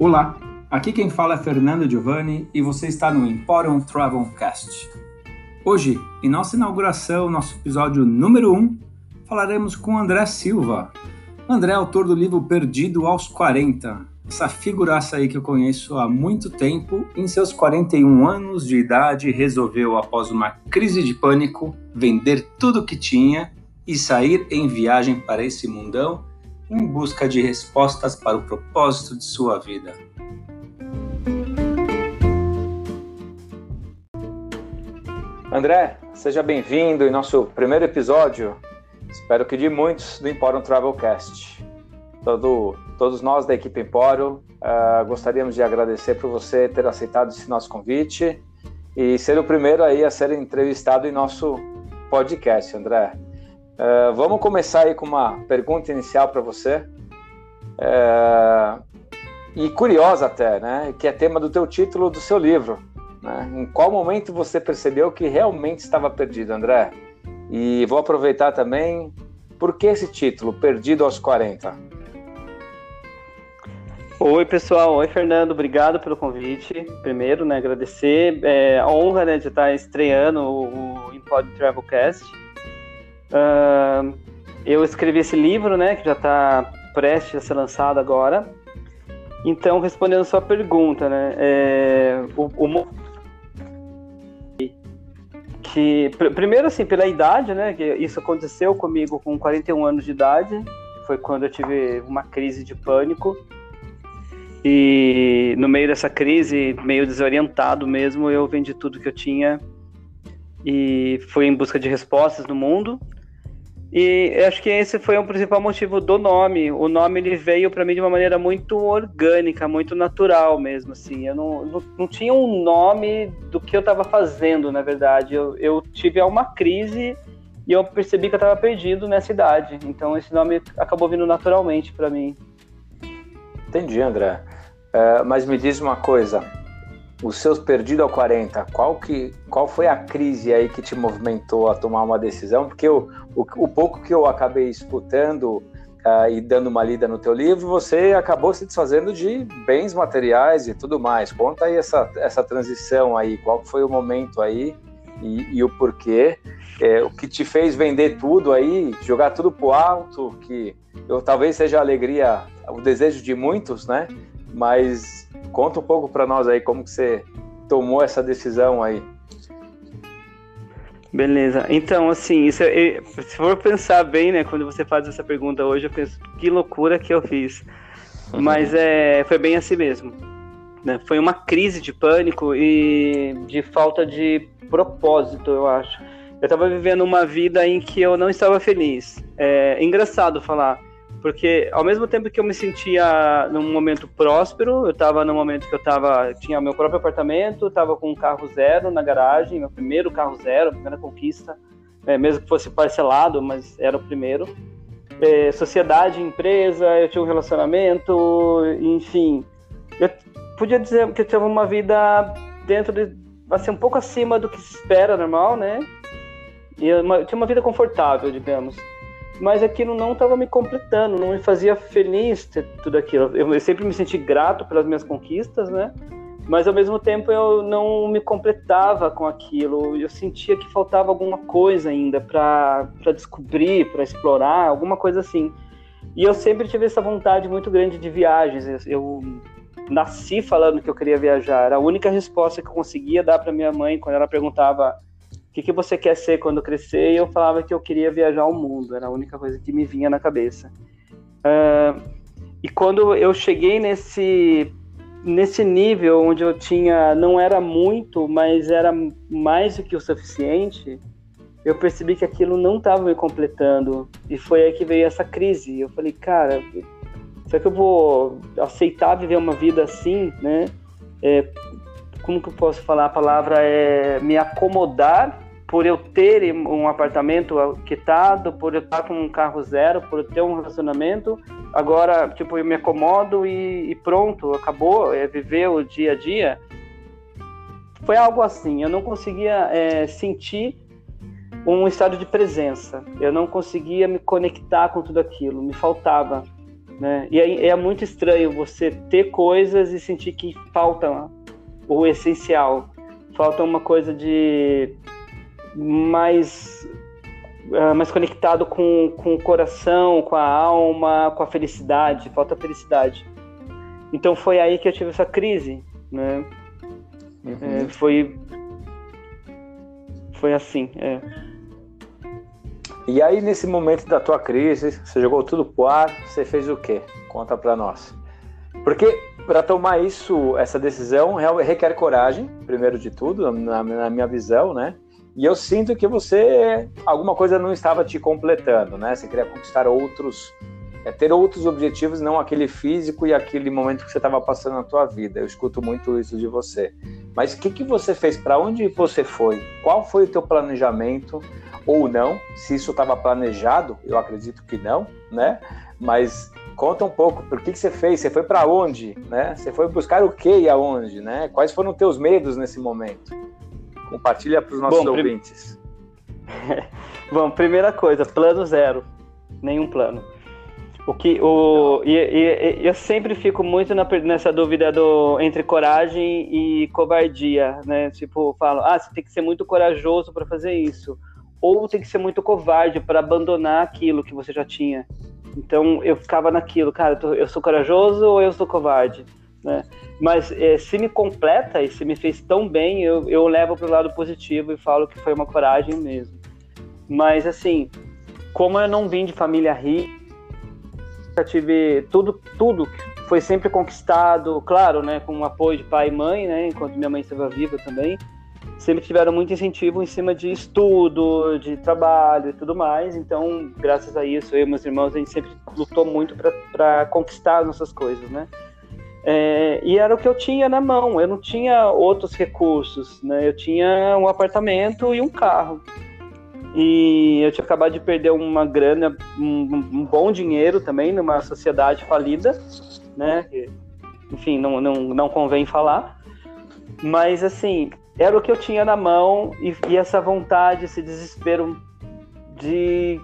Olá, aqui quem fala é Fernando Giovanni e você está no Emporium Travelcast. Hoje, em nossa inauguração, nosso episódio número 1, falaremos com André Silva. André é autor do livro Perdido aos 40, essa figuraça aí que eu conheço há muito tempo, em seus 41 anos de idade, resolveu, após uma crise de pânico, vender tudo que tinha e sair em viagem para esse mundão em busca de respostas para o propósito de sua vida. André, seja bem-vindo em nosso primeiro episódio, espero que de muitos do Emporium Travelcast. Todo, todos nós da equipe Emporium uh, gostaríamos de agradecer por você ter aceitado esse nosso convite e ser o primeiro aí a ser entrevistado em nosso podcast, André. Uh, vamos começar aí com uma pergunta inicial para você. Uh, e curiosa até, né? Que é tema do teu título do seu livro. Né? Em qual momento você percebeu que realmente estava perdido, André? E vou aproveitar também, por que esse título, Perdido aos 40? Oi, pessoal. Oi, Fernando. Obrigado pelo convite. Primeiro, né, agradecer. É, a honra né, de estar estreando o, o Impod Travelcast. Uh, eu escrevi esse livro, né, que já está prestes a ser lançado agora. Então, respondendo a sua pergunta, né, é, o, o, que primeiro assim pela idade, né, que isso aconteceu comigo com 41 anos de idade, foi quando eu tive uma crise de pânico. E no meio dessa crise, meio desorientado mesmo, eu vendi tudo que eu tinha e fui em busca de respostas no mundo. E acho que esse foi o principal motivo do nome. O nome ele veio para mim de uma maneira muito orgânica, muito natural mesmo, assim. Eu não, não, não tinha um nome do que eu estava fazendo, na verdade. Eu, eu tive uma crise e eu percebi que eu estava perdido nessa idade. Então esse nome acabou vindo naturalmente para mim. Entendi, André. Uh, mas me diz uma coisa, os seus perdidos ao 40, qual, que, qual foi a crise aí que te movimentou a tomar uma decisão? Porque o, o, pouco que eu acabei escutando uh, e dando uma lida no teu livro, você acabou se desfazendo de bens materiais e tudo mais. Conta aí essa, essa transição aí, qual foi o momento aí e, e o porquê, é, o que te fez vender tudo aí, jogar tudo pro alto, que eu, talvez seja a alegria, o desejo de muitos, né? Mas Conta um pouco para nós aí como que você tomou essa decisão aí. Beleza. Então, assim, isso é, se for pensar bem, né, quando você faz essa pergunta hoje, eu penso que loucura que eu fiz. Uhum. Mas é, foi bem assim mesmo. Né? Foi uma crise de pânico e de falta de propósito, eu acho. Eu estava vivendo uma vida em que eu não estava feliz. É engraçado falar. Porque ao mesmo tempo que eu me sentia num momento próspero, eu estava num momento que eu tava, tinha meu próprio apartamento, estava com um carro zero na garagem, meu primeiro carro zero, primeira conquista, é, mesmo que fosse parcelado, mas era o primeiro. É, sociedade, empresa, eu tinha um relacionamento, enfim. Eu podia dizer que eu tinha uma vida dentro de, assim, um pouco acima do que se espera normal, né? E eu, uma, eu tinha uma vida confortável, digamos mas aquilo não estava me completando, não me fazia feliz ter tudo aquilo. Eu, eu, sempre me senti grato pelas minhas conquistas, né? Mas ao mesmo tempo eu não me completava com aquilo. Eu sentia que faltava alguma coisa ainda para descobrir, para explorar, alguma coisa assim. E eu sempre tive essa vontade muito grande de viagens. Eu, nasci falando que eu queria viajar. Era a única resposta que eu conseguia dar para minha mãe quando ela perguntava que, que você quer ser quando crescer? E eu falava que eu queria viajar ao mundo, era a única coisa que me vinha na cabeça. Uh, e quando eu cheguei nesse nesse nível onde eu tinha não era muito, mas era mais do que o suficiente, eu percebi que aquilo não estava me completando e foi aí que veio essa crise. Eu falei, cara, será que eu vou aceitar viver uma vida assim, né? É, como que eu posso falar a palavra é me acomodar por eu ter um apartamento quitado, por eu estar com um carro zero, por eu ter um relacionamento, agora, tipo, eu me acomodo e, e pronto, acabou, é viver o dia a dia. Foi algo assim, eu não conseguia é, sentir um estado de presença, eu não conseguia me conectar com tudo aquilo, me faltava. Né? E é, é muito estranho você ter coisas e sentir que falta o essencial, falta uma coisa de mais uh, mais conectado com, com o coração, com a alma, com a felicidade, falta felicidade. Então foi aí que eu tive essa crise, né? Uhum. É, foi foi assim, é. E aí, nesse momento da tua crise, você jogou tudo pro ar, você fez o quê? Conta para nós. Porque para tomar isso, essa decisão requer coragem, primeiro de tudo, na, na, minha visão, né? E eu sinto que você, alguma coisa não estava te completando, né? Você queria conquistar outros, é, ter outros objetivos, não aquele físico e aquele momento que você estava passando na tua vida. Eu escuto muito isso de você. Mas o que, que você fez? Para onde você foi? Qual foi o teu planejamento? ou não, se isso estava planejado, eu acredito que não, né? Mas conta um pouco, por que, que você fez? Você foi para onde, né? Você foi buscar o que e aonde, né? Quais foram os teus medos nesse momento? Compartilha para os nossos Bom, ouvintes. Prim... Bom, primeira coisa, plano zero, nenhum plano. O que o e, e, eu sempre fico muito na, nessa dúvida do entre coragem e covardia, né? Tipo, falo, ah, você tem que ser muito corajoso para fazer isso ou tem que ser muito covarde para abandonar aquilo que você já tinha. Então eu ficava naquilo, cara, eu sou corajoso ou eu sou covarde, né? Mas é, se me completa e se me fez tão bem, eu, eu levo para o lado positivo e falo que foi uma coragem mesmo. Mas assim, como eu não vim de família rica, tive tudo, tudo foi sempre conquistado, claro, né, com o apoio de pai e mãe, né, enquanto minha mãe estava viva também sempre tiveram muito incentivo em cima de estudo, de trabalho e tudo mais. Então, graças a isso, eu e meus irmãos, a gente sempre lutou muito para conquistar as nossas coisas, né? É, e era o que eu tinha na mão, eu não tinha outros recursos, né? Eu tinha um apartamento e um carro. E eu tinha acabado de perder uma grana, um, um bom dinheiro também numa sociedade falida, né? Enfim, não, não, não convém falar. Mas, assim, era o que eu tinha na mão e, e essa vontade, esse desespero de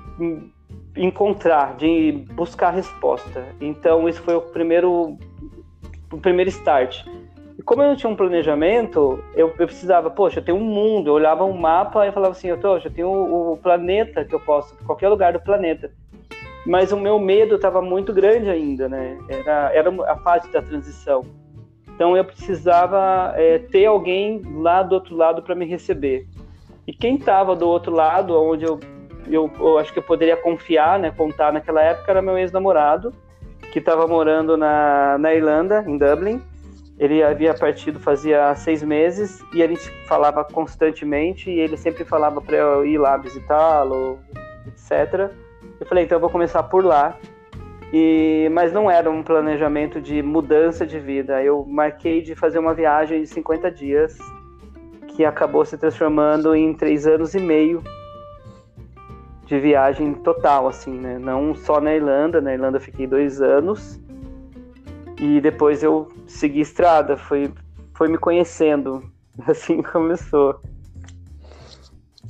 encontrar, de buscar resposta. Então isso foi o primeiro, o primeiro start. E como eu não tinha um planejamento, eu, eu precisava, poxa, eu tenho um mundo. Eu olhava um mapa e falava assim, eu, tô, eu tenho o, o planeta que eu posso, qualquer lugar do planeta. Mas o meu medo estava muito grande ainda, né? Era, era a fase da transição. Então eu precisava é, ter alguém lá do outro lado para me receber. E quem estava do outro lado, onde eu, eu, eu, acho que eu poderia confiar, né, contar naquela época, era meu ex-namorado, que estava morando na, na Irlanda, em Dublin. Ele havia partido fazia seis meses e a gente falava constantemente e ele sempre falava para eu ir lá visitá-lo, etc. Eu falei, então eu vou começar por lá e, mas não era um planejamento de mudança de vida. Eu marquei de fazer uma viagem de 50 dias que acabou se transformando em três anos e meio de viagem total, assim, né? Não só na Irlanda. Na Irlanda fiquei dois anos e depois eu segui estrada. Foi, foi me conhecendo. Assim começou.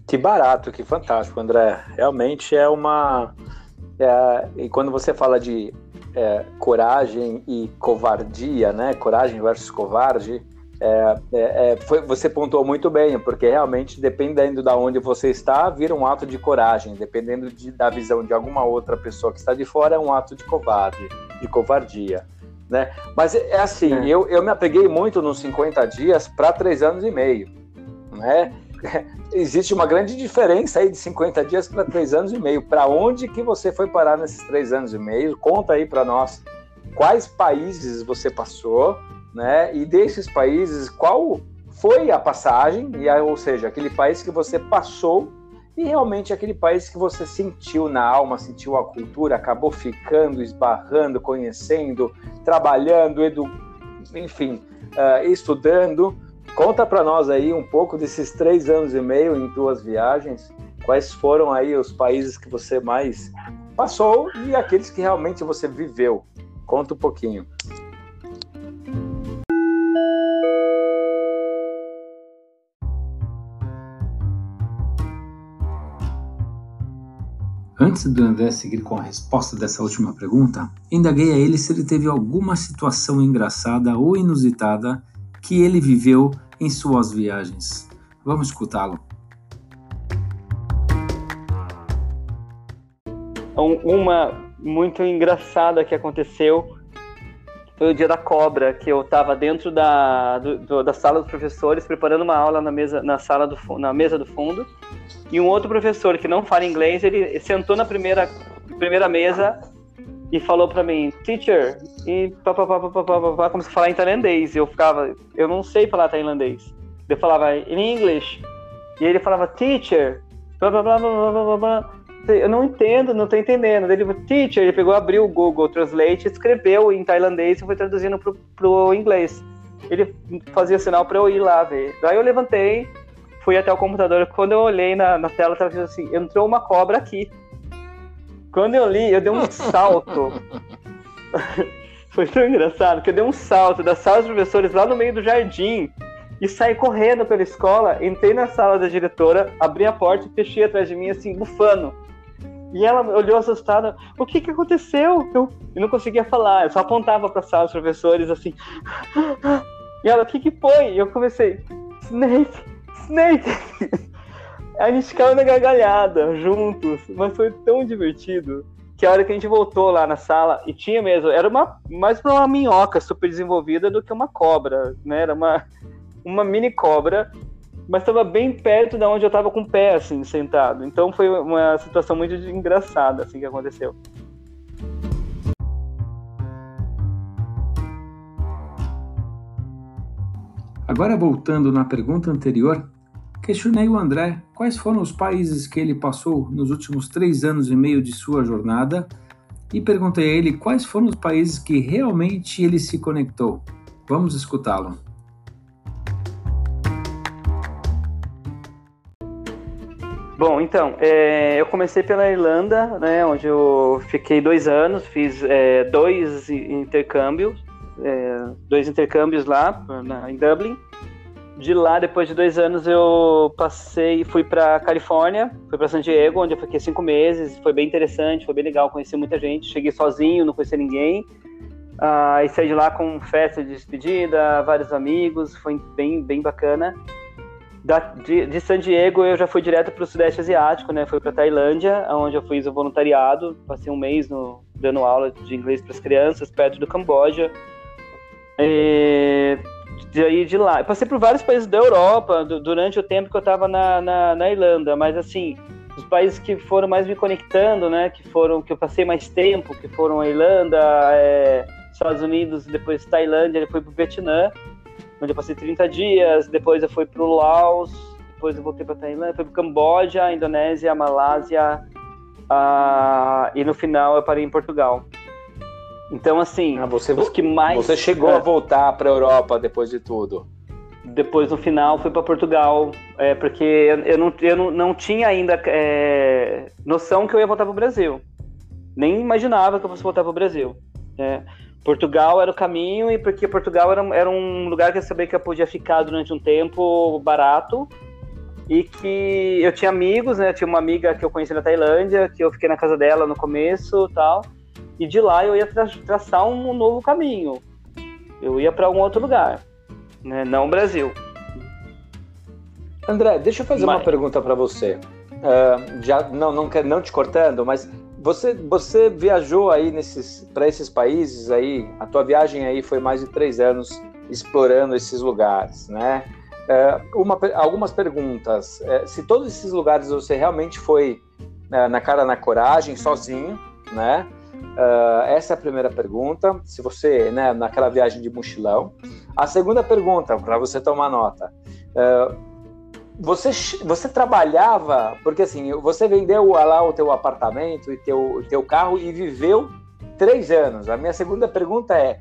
Que barato, que fantástico, André. Realmente é uma é, e quando você fala de é, coragem e covardia, né? Coragem versus covarde, é, é, é, foi, você pontuou muito bem, porque realmente, dependendo de onde você está, vira um ato de coragem. Dependendo de, da visão de alguma outra pessoa que está de fora, é um ato de covarde, de covardia. Né? Mas é assim, é. Eu, eu me apeguei muito nos 50 dias para três anos e meio. Né? existe uma grande diferença aí de 50 dias para três anos e meio. Para onde que você foi parar nesses três anos e meio? Conta aí para nós quais países você passou, né? E desses países, qual foi a passagem, e ou seja, aquele país que você passou e realmente aquele país que você sentiu na alma, sentiu a cultura, acabou ficando, esbarrando, conhecendo, trabalhando, edu... enfim, uh, estudando. Conta para nós aí um pouco desses três anos e meio em tuas viagens. Quais foram aí os países que você mais passou e aqueles que realmente você viveu? Conta um pouquinho. Antes do André seguir com a resposta dessa última pergunta, indaguei a ele se ele teve alguma situação engraçada ou inusitada que ele viveu em suas viagens. Vamos escutá-lo. Uma muito engraçada que aconteceu foi o dia da cobra, que eu estava dentro da, do, da sala dos professores, preparando uma aula na mesa, na sala do, na mesa do fundo, e um outro professor que não fala inglês, ele sentou na primeira, primeira mesa e falou para mim, teacher, e pá, pá, pá, pá, pá, pá, pá, começou a falar em tailandês, e eu ficava, eu não sei falar tailandês. Eu falava em inglês, e ele falava, teacher, blá, blá, blá, blá, blá, blá, blá eu não entendo, não tô entendendo. Ele teacher, ele pegou, abriu o Google Translate, escreveu em tailandês e foi traduzindo pro, pro inglês. Ele fazia sinal para eu ir lá ver. Daí eu levantei, fui até o computador. Quando eu olhei na, na tela, tava assim, entrou uma cobra aqui. Quando eu li, eu dei um salto. Foi tão engraçado que eu dei um salto da sala dos professores lá no meio do jardim e saí correndo pela escola, entrei na sala da diretora, abri a porta e fechei atrás de mim, assim, bufando. E ela olhou assustada, o que que aconteceu? Eu, eu não conseguia falar, eu só apontava para a sala dos professores assim. E ela, o que que foi? E eu comecei, Snake, Snake! A gente ficava na gargalhada juntos, mas foi tão divertido que a hora que a gente voltou lá na sala, e tinha mesmo, era uma mais uma minhoca super desenvolvida do que uma cobra, né? Era uma, uma mini cobra mas estava bem perto da onde eu estava com o pé, assim, sentado. Então foi uma situação muito engraçada, assim, que aconteceu. Agora, voltando na pergunta anterior, questionei o André quais foram os países que ele passou nos últimos três anos e meio de sua jornada e perguntei a ele quais foram os países que realmente ele se conectou. Vamos escutá-lo. Bom, então, é, eu comecei pela Irlanda, né, onde eu fiquei dois anos, fiz é, dois intercâmbios, é, dois intercâmbios lá na, em Dublin. De lá, depois de dois anos, eu passei, fui para Califórnia, fui para San Diego, onde eu fiquei cinco meses. Foi bem interessante, foi bem legal, conheci muita gente. Cheguei sozinho, não conheci ninguém. Ah, e saí de lá com festa de despedida, vários amigos, foi bem, bem bacana. Da, de, de, San Diego eu já fui direto para o Sudeste Asiático, né? Fui para Tailândia, onde eu fiz o voluntariado, passei um mês no, dando aula de inglês para as crianças, perto do Camboja. E, de, de lá, eu passei por vários países da Europa durante o tempo que eu estava na, na, na, Irlanda, mas assim, os países que foram mais me conectando, né? Que foram que eu passei mais tempo, que foram a Irlanda, é, Estados Unidos, depois Tailândia, depois para o Vietnã onde eu passei 30 dias, depois eu fui para o Laos, depois eu voltei para Tailândia, fui para Camboja, Indonésia, Malásia, uh, e no final eu parei em Portugal. Então, assim, ah, você, os que mais. Você chegou é, a voltar para a Europa depois de tudo? Depois, no final, fui para Portugal, é, porque eu não, eu não, não tinha ainda é, noção que eu ia voltar para o Brasil. Nem imaginava que eu fosse voltar para o Brasil. É. Portugal era o caminho e porque Portugal era, era um lugar que eu sabia que eu podia ficar durante um tempo barato e que eu tinha amigos, né? Eu tinha uma amiga que eu conheci na Tailândia, que eu fiquei na casa dela no começo, tal. E de lá eu ia tra traçar um novo caminho. Eu ia para um outro lugar, né? Não o Brasil. André, deixa eu fazer mas... uma pergunta para você. Uh, já não, não, não te cortando, mas você, você viajou aí nesses para esses países aí, a tua viagem aí foi mais de três anos explorando esses lugares, né? É, uma, algumas perguntas. É, se todos esses lugares você realmente foi é, na cara na coragem, sozinho, né? É, essa é a primeira pergunta. Se você, né, naquela viagem de mochilão. A segunda pergunta, para você tomar nota. É, você, você trabalhava, porque assim, você vendeu lá o teu apartamento e teu, teu carro e viveu três anos. A minha segunda pergunta é,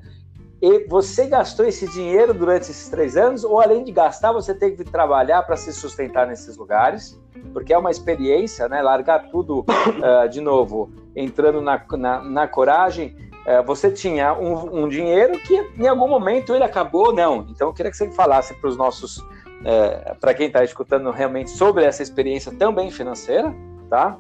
e você gastou esse dinheiro durante esses três anos ou além de gastar, você teve que trabalhar para se sustentar nesses lugares? Porque é uma experiência, né? Largar tudo uh, de novo, entrando na, na, na coragem. Uh, você tinha um, um dinheiro que em algum momento ele acabou, não. Então eu queria que você falasse para os nossos é, para quem está escutando realmente sobre essa experiência também financeira, tá?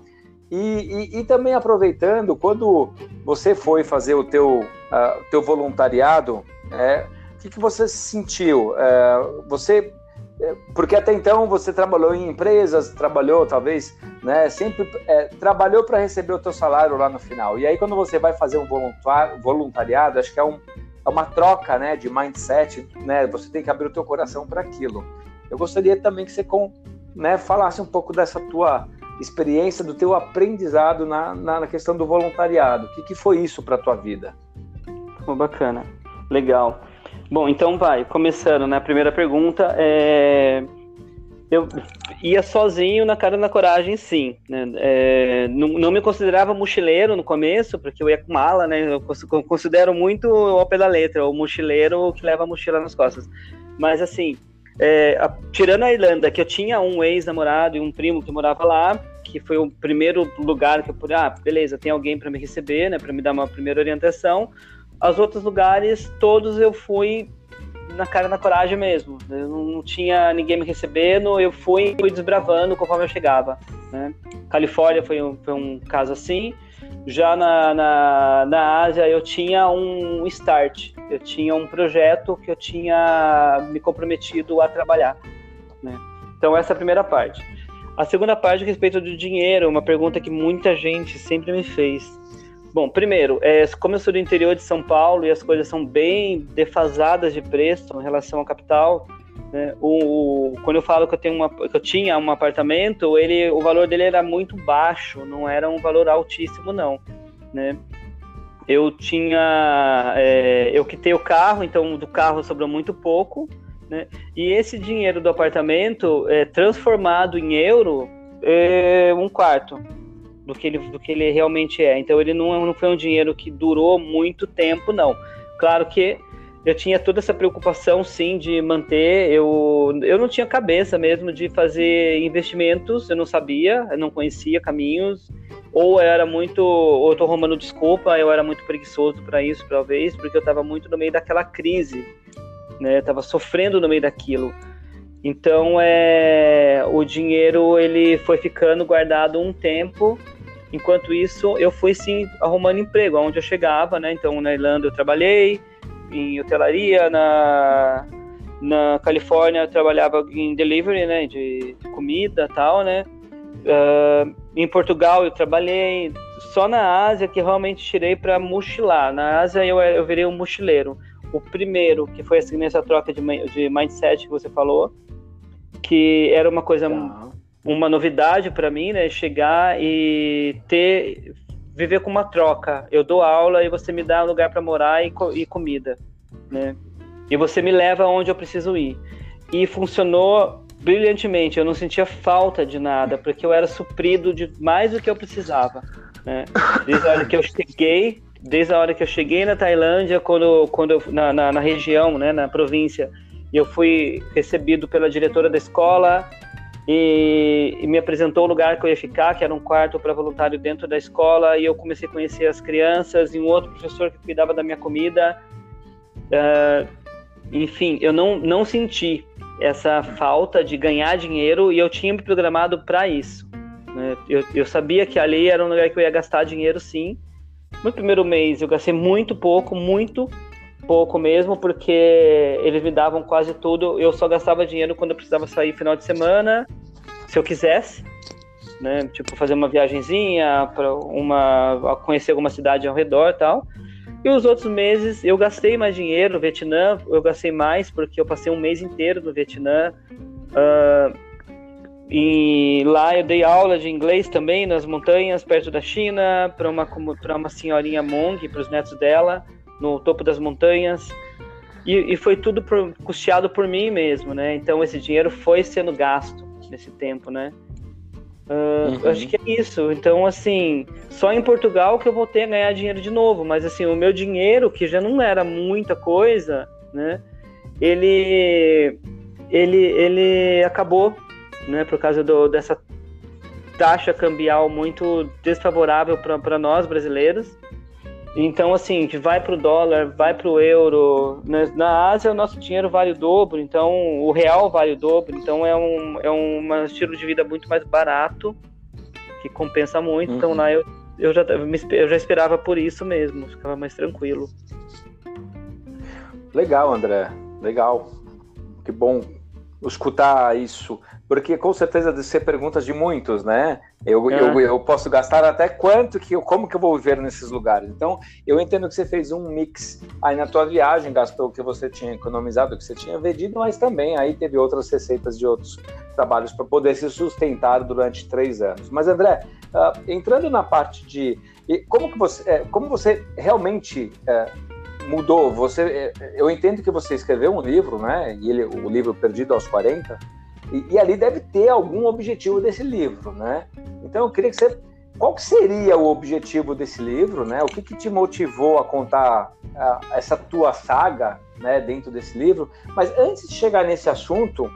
E, e, e, também aproveitando, quando você foi fazer o teu, uh, teu voluntariado, é, o que, que você sentiu? É, você é, porque até então você trabalhou em empresas, trabalhou talvez, né, sempre é, trabalhou para receber o teu salário lá no final. E aí quando você vai fazer um voluntariado, acho que é, um, é uma troca, né, de mindset, né, você tem que abrir o teu coração para aquilo. Eu gostaria também que você com, né, falasse um pouco dessa tua experiência, do teu aprendizado na, na questão do voluntariado. O que, que foi isso para tua vida? Bacana, legal. Bom, então vai, começando, né? A primeira pergunta é. Eu ia sozinho na cara da coragem, sim. Né? É, não, não, me considerava mochileiro no começo, porque eu ia com mala, né? Eu considero muito ao pé da letra, o mochileiro que leva a mochila nas costas. Mas assim, é, tirando a Irlanda, que eu tinha um ex-namorado e um primo que morava lá, que foi o primeiro lugar que eu pude, ah, beleza, tem alguém para me receber, né, para me dar uma primeira orientação. Os outros lugares, todos eu fui na cara na coragem mesmo. Eu não tinha ninguém me recebendo, eu fui, fui desbravando conforme eu chegava. Né? Califórnia foi um, foi um caso assim. Já na, na, na Ásia eu tinha um start, eu tinha um projeto que eu tinha me comprometido a trabalhar. Né? Então essa é a primeira parte. A segunda parte a respeito do dinheiro, uma pergunta que muita gente sempre me fez. Bom, primeiro, é, como eu sou do interior de São Paulo e as coisas são bem defasadas de preço em relação à capital, né, o, o, quando eu falo que eu, tenho uma, que eu tinha um apartamento, ele, o valor dele era muito baixo, não era um valor altíssimo, não. Né? Eu tinha. É, eu quitei o carro, então do carro sobrou muito pouco. Né? E esse dinheiro do apartamento, é, transformado em euro, é um quarto do que ele, do que ele realmente é. Então ele não, não foi um dinheiro que durou muito tempo, não. Claro que eu tinha toda essa preocupação, sim, de manter. Eu, eu não tinha cabeça mesmo de fazer investimentos, eu não sabia, eu não conhecia caminhos, ou era muito. Ou eu tô arrumando desculpa, eu era muito preguiçoso para isso, talvez, porque eu estava muito no meio daquela crise, né? Eu estava sofrendo no meio daquilo. Então, é, o dinheiro ele foi ficando guardado um tempo Enquanto isso, eu fui sim arrumando emprego, onde eu chegava, né? Então, na Irlanda eu trabalhei em hotelaria, na, na Califórnia eu trabalhava em delivery, né? De, de comida tal, né? Uh, em Portugal eu trabalhei, só na Ásia que realmente tirei para mochilar. Na Ásia eu, eu virei um mochileiro. O primeiro, que foi assim, nessa troca de, de mindset que você falou, que era uma coisa uma novidade para mim, né? Chegar e ter viver com uma troca. Eu dou aula e você me dá um lugar para morar e, e, comida, né? E você me leva onde eu preciso ir. E funcionou brilhantemente. Eu não sentia falta de nada porque eu era suprido de mais do que eu precisava, né? Desde a hora que eu cheguei, desde a hora que eu cheguei na Tailândia, quando, quando eu, na, na, na região, né, na província, eu fui recebido pela diretora da escola, e, e, me apresentou o lugar que eu ia ficar, que era um quarto para voluntário dentro da escola, e eu comecei a conhecer as crianças e um outro professor que cuidava da minha comida. Uh, enfim, eu não, não senti essa falta de ganhar dinheiro e eu tinha me programado para isso. Né? Eu, eu sabia que ali era um lugar que eu ia gastar dinheiro, sim. No primeiro mês eu gastei muito pouco, muito pouco mesmo, porque eles me davam quase tudo. Eu só gastava dinheiro quando eu precisava sair final de semana, se eu quisesse, né? Tipo fazer uma viagenzinha para uma conhecer alguma cidade ao redor, tal. E os outros meses eu gastei mais dinheiro no Vietnã, eu gastei mais porque eu passei um mês inteiro no Vietnã. Uh, e lá eu dei aula de inglês também nas montanhas perto da China para uma para uma senhorinha Hmong, para os netos dela no topo das montanhas. E, e foi tudo por, custeado por mim mesmo, né? Então esse dinheiro foi sendo gasto nesse tempo, né? Uh, uhum. Acho que é isso. Então, assim, só em Portugal que eu voltei a ganhar dinheiro de novo. Mas, assim, o meu dinheiro, que já não era muita coisa, né? Ele, ele, ele acabou, né? Por causa do, dessa taxa cambial muito desfavorável para nós brasileiros. Então, assim, que vai para o dólar, vai para o euro. Né? Na Ásia, o nosso dinheiro vale o dobro, então o real vale o dobro. Então, é um, é um estilo de vida muito mais barato que compensa muito. Então, uhum. Então lá eu, eu, já, eu já esperava por isso mesmo, ficava mais tranquilo. Legal, André. Legal. Que bom escutar isso, porque com certeza deve ser perguntas de muitos, né? Eu, é. eu, eu posso gastar até quanto que eu, como que eu vou viver nesses lugares. Então, eu entendo que você fez um mix aí na tua viagem, gastou o que você tinha economizado, o que você tinha vendido, mas também aí teve outras receitas de outros trabalhos para poder se sustentar durante três anos. Mas André, uh, entrando na parte de como que você, é, como você realmente é, mudou. Você, é, eu entendo que você escreveu um livro, né? E ele, o livro Perdido aos 40, e, e, ali deve ter algum objetivo desse livro, né? Então eu queria que você, qual que seria o objetivo desse livro, né? O que, que te motivou a contar a, essa tua saga, né? Dentro desse livro. Mas antes de chegar nesse assunto,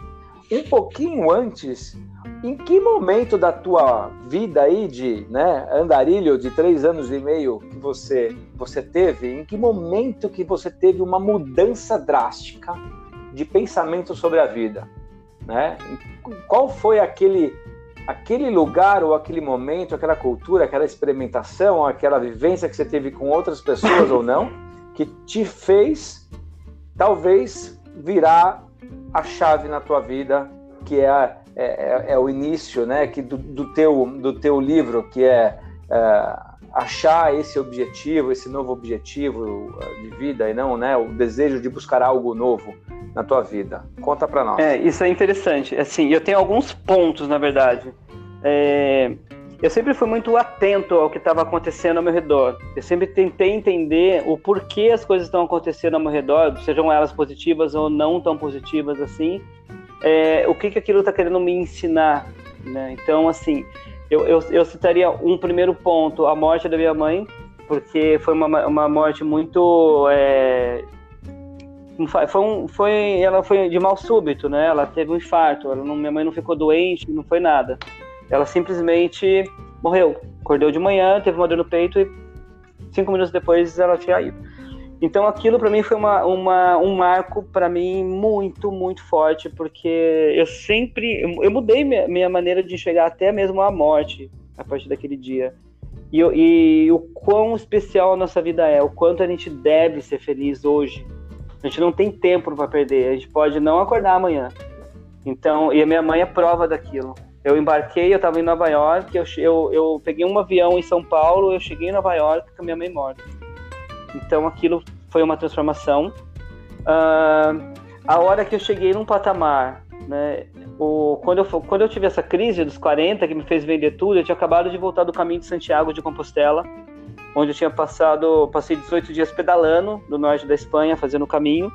um pouquinho antes, em que momento da tua vida aí de né, andarilho de três anos e meio que você, você teve, em que momento que você teve uma mudança drástica de pensamento sobre a vida? Né? Qual foi aquele, aquele lugar ou aquele momento, aquela cultura, aquela experimentação, aquela vivência que você teve com outras pessoas ou não, que te fez talvez virar a chave na tua vida, que é a é, é, é, o início né, que do, do, teu, do teu livro, que é, é, achar esse objetivo, esse novo objetivo de vida e não né, o desejo de buscar algo novo na tua vida. Conta para nós. É, isso é interessante. Assim, eu tenho alguns pontos, na verdade. É, eu sempre fui muito atento ao que estava acontecendo ao meu redor. Eu sempre tentei entender o porquê as coisas estão acontecendo ao meu redor, sejam elas positivas ou não tão positivas assim, é, o que, que aquilo está querendo me ensinar. Né? Então, assim, eu, eu, eu, citaria um primeiro ponto, a morte da minha mãe, porque foi uma, uma morte muito. É, foi, um, foi, ela foi de mal súbito, né? Ela teve um infarto, não, minha mãe não ficou doente, não foi nada. Ela simplesmente morreu. Acordou de manhã, teve uma dor no peito e cinco minutos depois ela tinha ido. Então aquilo para mim foi uma, uma, um marco para mim muito, muito forte, porque eu sempre, eu mudei minha, minha maneira de enxergar até mesmo a morte a partir daquele dia. E, e o quão especial a nossa vida é, o quanto a gente deve ser feliz hoje. A gente não tem tempo para perder, a gente pode não acordar amanhã. Então, e a minha mãe é prova daquilo. Eu embarquei, eu estava em Nova York, eu, eu, eu peguei um avião em São Paulo, eu cheguei em Nova York com a minha mãe morta. Então aquilo foi uma transformação. Uh, a hora que eu cheguei num patamar, né, o, quando, eu, quando eu tive essa crise dos 40, que me fez vender tudo, eu tinha acabado de voltar do caminho de Santiago de Compostela, onde eu tinha passado, passei 18 dias pedalando do norte da Espanha, fazendo o caminho.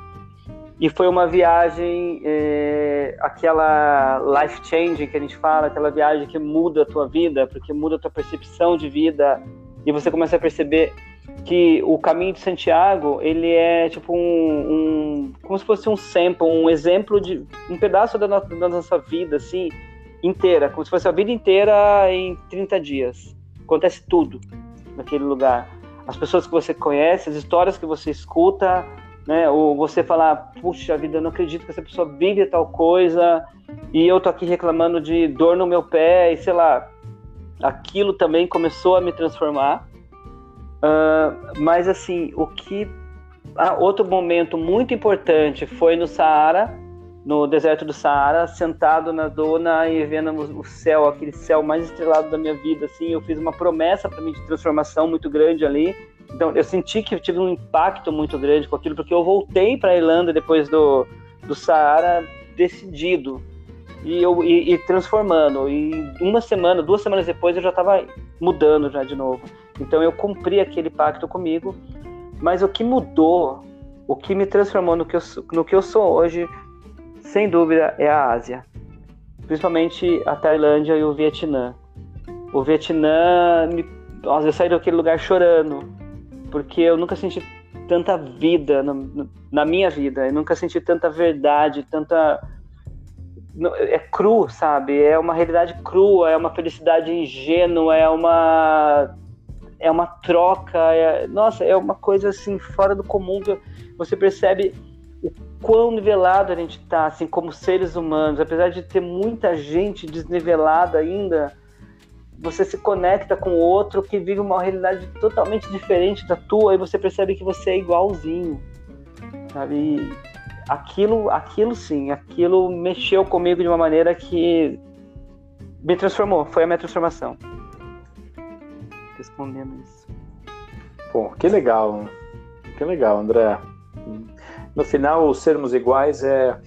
E foi uma viagem, é, aquela life changing que a gente fala, aquela viagem que muda a tua vida, porque muda a tua percepção de vida e você começa a perceber que o caminho de Santiago ele é tipo um, um, como se fosse um sample, um exemplo de um pedaço da nossa, da nossa vida assim inteira, como se fosse a vida inteira em 30 dias. Acontece tudo naquele lugar. As pessoas que você conhece, as histórias que você escuta, né? Ou você falar, puxa vida, eu não acredito que essa pessoa vive tal coisa e eu tô aqui reclamando de dor no meu pé e sei lá. Aquilo também começou a me transformar Uh, mas assim, o que. Ah, outro momento muito importante foi no Saara, no deserto do Saara, sentado na dona e vendo o céu, aquele céu mais estrelado da minha vida. Assim, eu fiz uma promessa para mim de transformação muito grande ali. Então, eu senti que eu tive um impacto muito grande com aquilo, porque eu voltei para a Irlanda depois do, do Saara decidido e eu e, e, transformando. E uma semana, duas semanas depois, eu já estava mudando já de novo. Então eu cumpri aquele pacto comigo, mas o que mudou, o que me transformou no que eu, no que eu sou hoje, sem dúvida, é a Ásia. Principalmente a Tailândia e o Vietnã. O Vietnã, me, nossa, eu saí daquele lugar chorando, porque eu nunca senti tanta vida no, na minha vida, eu nunca senti tanta verdade, tanta é cru, sabe? É uma realidade crua, é uma felicidade ingênua, é uma é uma troca, é, nossa, é uma coisa assim fora do comum que você percebe o quão nivelado a gente está, assim, como seres humanos, apesar de ter muita gente desnivelada ainda, você se conecta com outro que vive uma realidade totalmente diferente da tua e você percebe que você é igualzinho, sabe? E aquilo, aquilo sim, aquilo mexeu comigo de uma maneira que me transformou, foi a minha transformação. Respondendo isso. Pô, que legal, que legal, André. No final, sermos iguais é,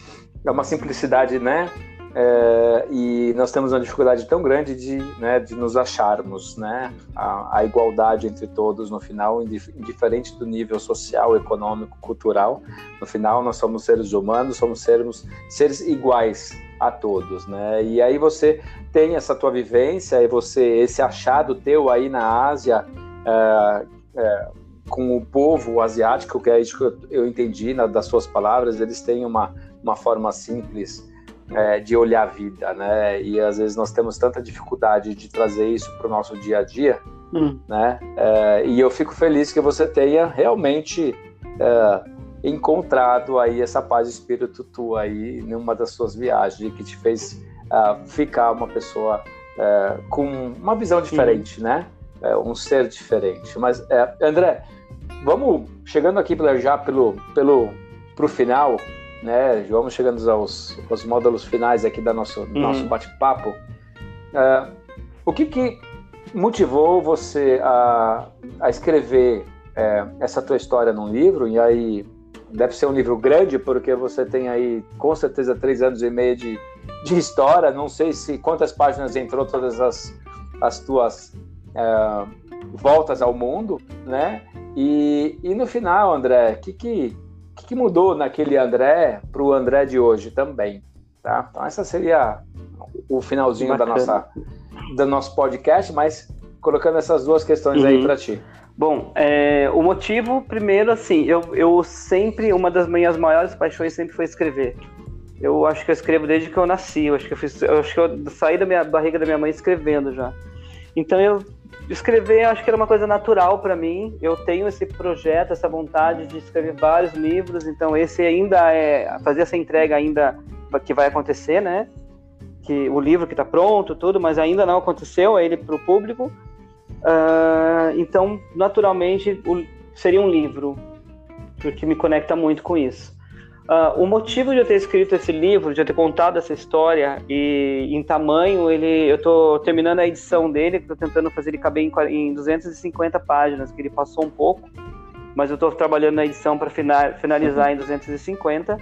é uma simplicidade, né? É, e nós temos uma dificuldade tão grande de, né, de nos acharmos, né? A, a, igualdade entre todos, no final, indiferente do nível social, econômico, cultural, no final nós somos seres humanos, somos seres, seres iguais a todos, né? E aí você tem essa tua vivência e você esse achado teu aí na Ásia é, é, com o povo asiático, que é isso que eu, eu entendi na, das suas palavras, eles têm uma, uma forma simples é, de olhar a vida, né? E às vezes nós temos tanta dificuldade de trazer isso para o nosso dia a dia, hum. né? É, e eu fico feliz que você tenha realmente é, encontrado aí essa paz de espírito tua aí numa das suas viagens que te fez uh, ficar uma pessoa uh, com uma visão diferente, né? Uh, um ser diferente. Mas, André, vamos chegando aqui já pelo pelo pro final, né? Vamos chegando aos, aos módulos finais aqui da nosso uhum. nosso bate-papo. o que que motivou você a, a escrever essa tua história num livro e aí deve ser um livro grande, porque você tem aí, com certeza, três anos e meio de, de história. Não sei se quantas páginas entrou todas as, as tuas é, voltas ao mundo, né? E, e no final, André, o que, que, que, mudou naquele André para o André de hoje também? Tá? Então, essa seria o finalzinho da nossa, do nosso podcast, mas colocando essas duas questões uhum. aí para ti. Bom, é, o motivo, primeiro, assim, eu, eu sempre, uma das minhas maiores paixões sempre foi escrever. Eu acho que eu escrevo desde que eu nasci, eu acho que eu, fiz, eu, acho que eu saí da minha barriga da minha mãe escrevendo já. Então eu escrever, acho que era uma coisa natural para mim. Eu tenho esse projeto, essa vontade de escrever vários livros, então esse ainda é fazer essa entrega ainda que vai acontecer, né? Que o livro que está pronto, tudo, mas ainda não aconteceu, é ele para o público. Uh, então, naturalmente, o, seria um livro, porque me conecta muito com isso. Uh, o motivo de eu ter escrito esse livro, de eu ter contado essa história, e em tamanho, ele, eu estou terminando a edição dele, estou tentando fazer ele caber em, em 250 páginas, que ele passou um pouco, mas eu estou trabalhando na edição para finalizar em 250.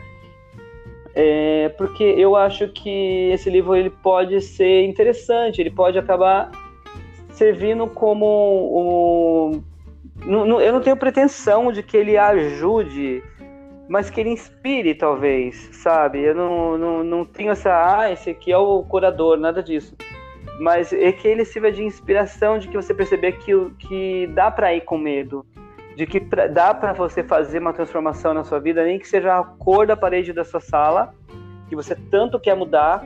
É, porque eu acho que esse livro ele pode ser interessante, ele pode acabar servindo como um, eu não tenho pretensão de que ele ajude, mas que ele inspire, talvez, sabe? Eu não, não, não tenho essa, ah, esse aqui é o curador, nada disso. Mas é que ele sirva de inspiração, de que você perceber que, que dá para ir com medo, de que pra, dá para você fazer uma transformação na sua vida, nem que seja a cor da parede da sua sala, que você tanto quer mudar,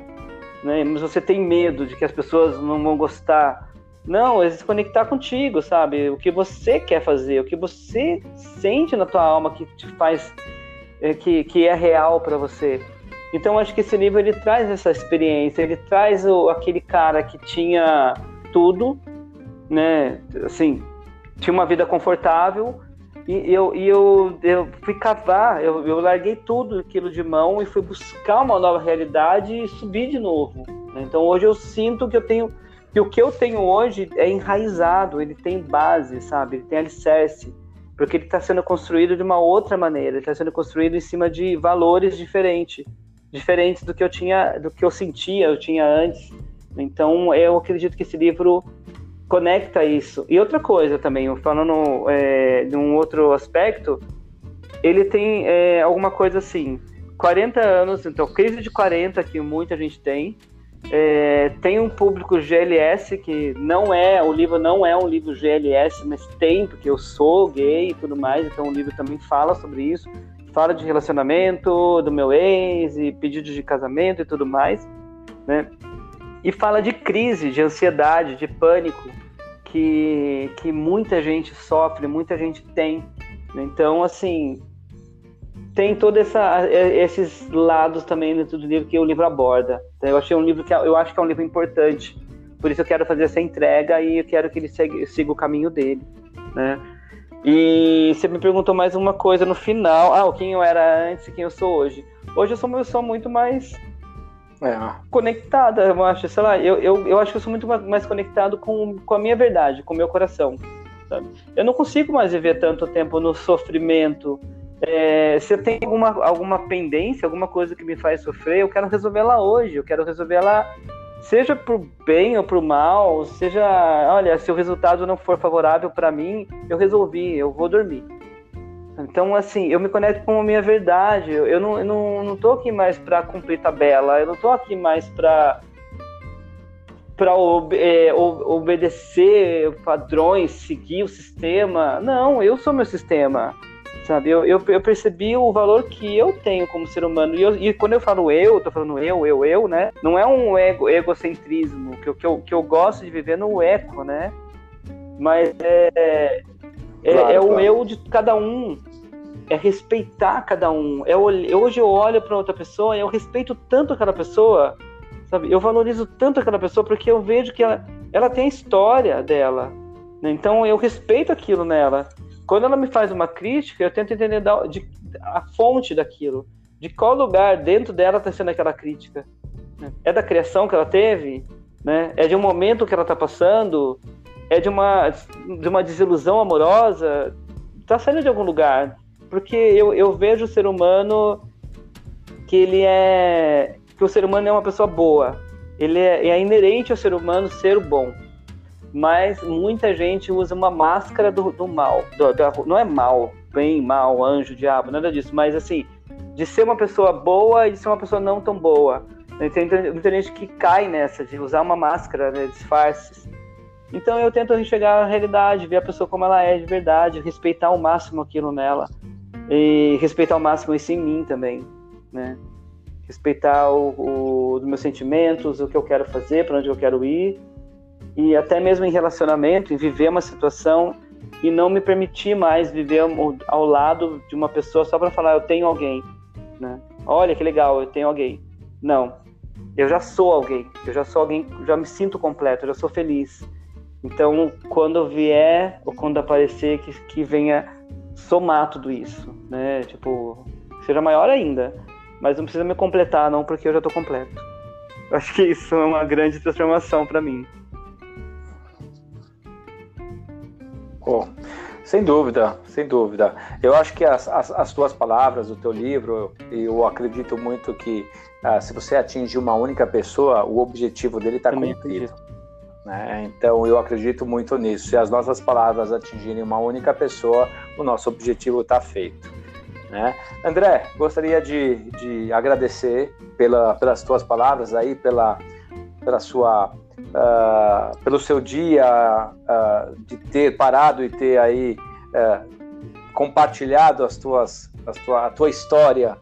né? mas você tem medo de que as pessoas não vão gostar não, é se conectar contigo, sabe? O que você quer fazer, o que você sente na tua alma que te faz, é, que, que é real para você. Então acho que esse livro ele traz essa experiência, ele traz o, aquele cara que tinha tudo, né? Assim, tinha uma vida confortável e eu, e eu, eu fui cavar, eu, eu larguei tudo aquilo de mão e fui buscar uma nova realidade e subir de novo. Né? Então hoje eu sinto que eu tenho que o que eu tenho hoje é enraizado, ele tem base, sabe? Ele tem alicerce, porque ele está sendo construído de uma outra maneira, ele está sendo construído em cima de valores diferentes, diferentes do que eu tinha, do que eu sentia, eu tinha antes. Então, eu acredito que esse livro conecta isso. E outra coisa também, falando é, de um outro aspecto, ele tem é, alguma coisa assim, 40 anos, então crise de 40 que muita gente tem, é, tem um público GLS que não é, o livro não é um livro GLS, mas tem, porque eu sou gay e tudo mais, então o livro também fala sobre isso, fala de relacionamento, do meu ex e pedidos de casamento e tudo mais, né? E fala de crise, de ansiedade, de pânico que, que muita gente sofre, muita gente tem. Então, assim, tem todos esses lados também dentro do livro que o livro aborda. Então, eu achei um livro que eu acho que é um livro importante por isso eu quero fazer essa entrega e eu quero que ele siga, siga o caminho dele, né? E você me perguntou mais uma coisa no final, ah, quem eu era antes e quem eu sou hoje. Hoje eu sou uma pessoa muito mais é. conectada, eu acho, sei lá, eu, eu, eu acho que eu sou muito mais conectado com, com a minha verdade, com o meu coração, sabe? Eu não consigo mais viver tanto tempo no sofrimento, é, se eu tenho alguma, alguma pendência, alguma coisa que me faz sofrer, eu quero resolver ela hoje, eu quero resolver ela seja pro bem ou pro mal, seja, olha, se o resultado não for favorável para mim, eu resolvi, eu vou dormir. Então, assim, eu me conecto com a minha verdade. Eu não, eu não, não tô aqui mais para cumprir tabela, eu não tô aqui mais para para ob é, obedecer padrões, seguir o sistema. Não, eu sou meu sistema sabe? Eu, eu, eu, percebi o valor que eu tenho como ser humano. E, eu, e quando eu falo eu, tô falando eu, eu, eu, né? Não é um ego, egocentrismo, que, que, eu, que eu gosto de viver no eco, né? Mas é, é, claro, é o claro. eu de cada um. É respeitar cada um. É, hoje eu olho para outra pessoa e eu respeito tanto aquela pessoa, sabe? Eu valorizo tanto aquela pessoa porque eu vejo que ela, ela tem a história dela. Né? Então eu respeito aquilo nela. Quando ela me faz uma crítica, eu tento entender da, de, a fonte daquilo, de qual lugar dentro dela está sendo aquela crítica. Né? É da criação que ela teve? Né? É de um momento que ela está passando? É de uma, de uma desilusão amorosa? Está saindo de algum lugar. Porque eu, eu vejo o ser humano que ele é. que o ser humano é uma pessoa boa. Ele é, é inerente ao ser humano ser bom mas muita gente usa uma máscara do, do mal. Do, do, não é mal, bem, mal, anjo, diabo, nada disso, mas assim, de ser uma pessoa boa e de ser uma pessoa não tão boa. Tem muita gente que cai nessa, de usar uma máscara, né, disfarces. Então eu tento enxergar a realidade, ver a pessoa como ela é de verdade, respeitar ao máximo aquilo nela. E respeitar ao máximo isso em mim também, né? Respeitar o, os meus sentimentos, o que eu quero fazer, para onde eu quero ir e até mesmo em relacionamento, em viver uma situação e não me permitir mais viver ao lado de uma pessoa só para falar eu tenho alguém, né? Olha que legal, eu tenho alguém. Não, eu já sou alguém, eu já sou alguém, já me sinto completo, eu já sou feliz. Então, quando vier ou quando aparecer, que, que venha somar tudo isso, né? Tipo, seja maior ainda, mas não precisa me completar não, porque eu já tô completo. Acho que isso é uma grande transformação para mim. Sem dúvida, sem dúvida. Eu acho que as, as, as tuas palavras, o teu livro, eu acredito muito que ah, se você atingir uma única pessoa, o objetivo dele está cumprido. Né? Então eu acredito muito nisso. Se as nossas palavras atingirem uma única pessoa, o nosso objetivo está feito. Né? André, gostaria de, de agradecer pela, pelas tuas palavras aí, pela, pela sua uh, pelo seu dia uh, de ter parado e ter aí uh, compartilhado as tuas, as tua, a tua história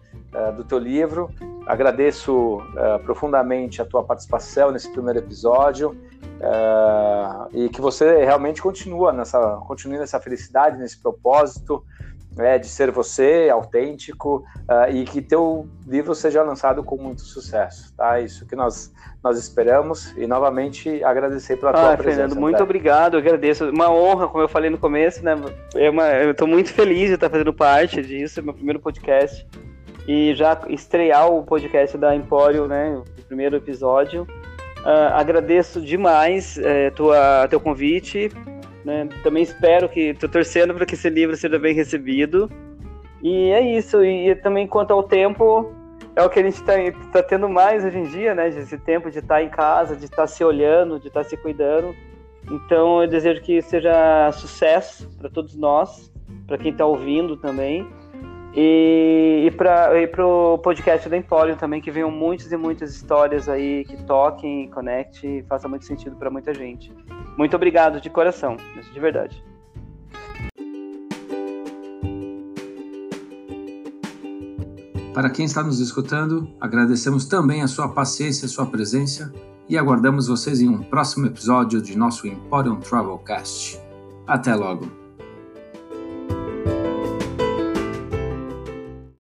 do teu livro. Agradeço profundamente a tua participação nesse primeiro episódio e que você realmente continua nessa, continue nessa felicidade, nesse propósito é, de ser você, autêntico, uh, e que teu livro seja lançado com muito sucesso, tá? Isso que nós, nós esperamos, e novamente agradecer pela tua ah, presença. Fernando, muito obrigado, eu agradeço, uma honra, como eu falei no começo, né, é uma, eu estou muito feliz de estar fazendo parte disso, é meu primeiro podcast, e já estrear o podcast da Empório, né, o primeiro episódio, uh, agradeço demais uh, tua, teu convite, né? Também espero que, estou torcendo para que esse livro seja bem recebido. E é isso. E também quanto ao tempo, é o que a gente está tá tendo mais hoje em dia, né? Esse tempo de estar tá em casa, de estar tá se olhando, de estar tá se cuidando. Então eu desejo que seja sucesso para todos nós, para quem está ouvindo também. E, e para o podcast da Empório também, que venham muitas e muitas histórias aí que toquem, conectem façam muito sentido para muita gente. Muito obrigado de coração, de verdade. Para quem está nos escutando, agradecemos também a sua paciência, a sua presença e aguardamos vocês em um próximo episódio de nosso Emporium Travelcast. Até logo!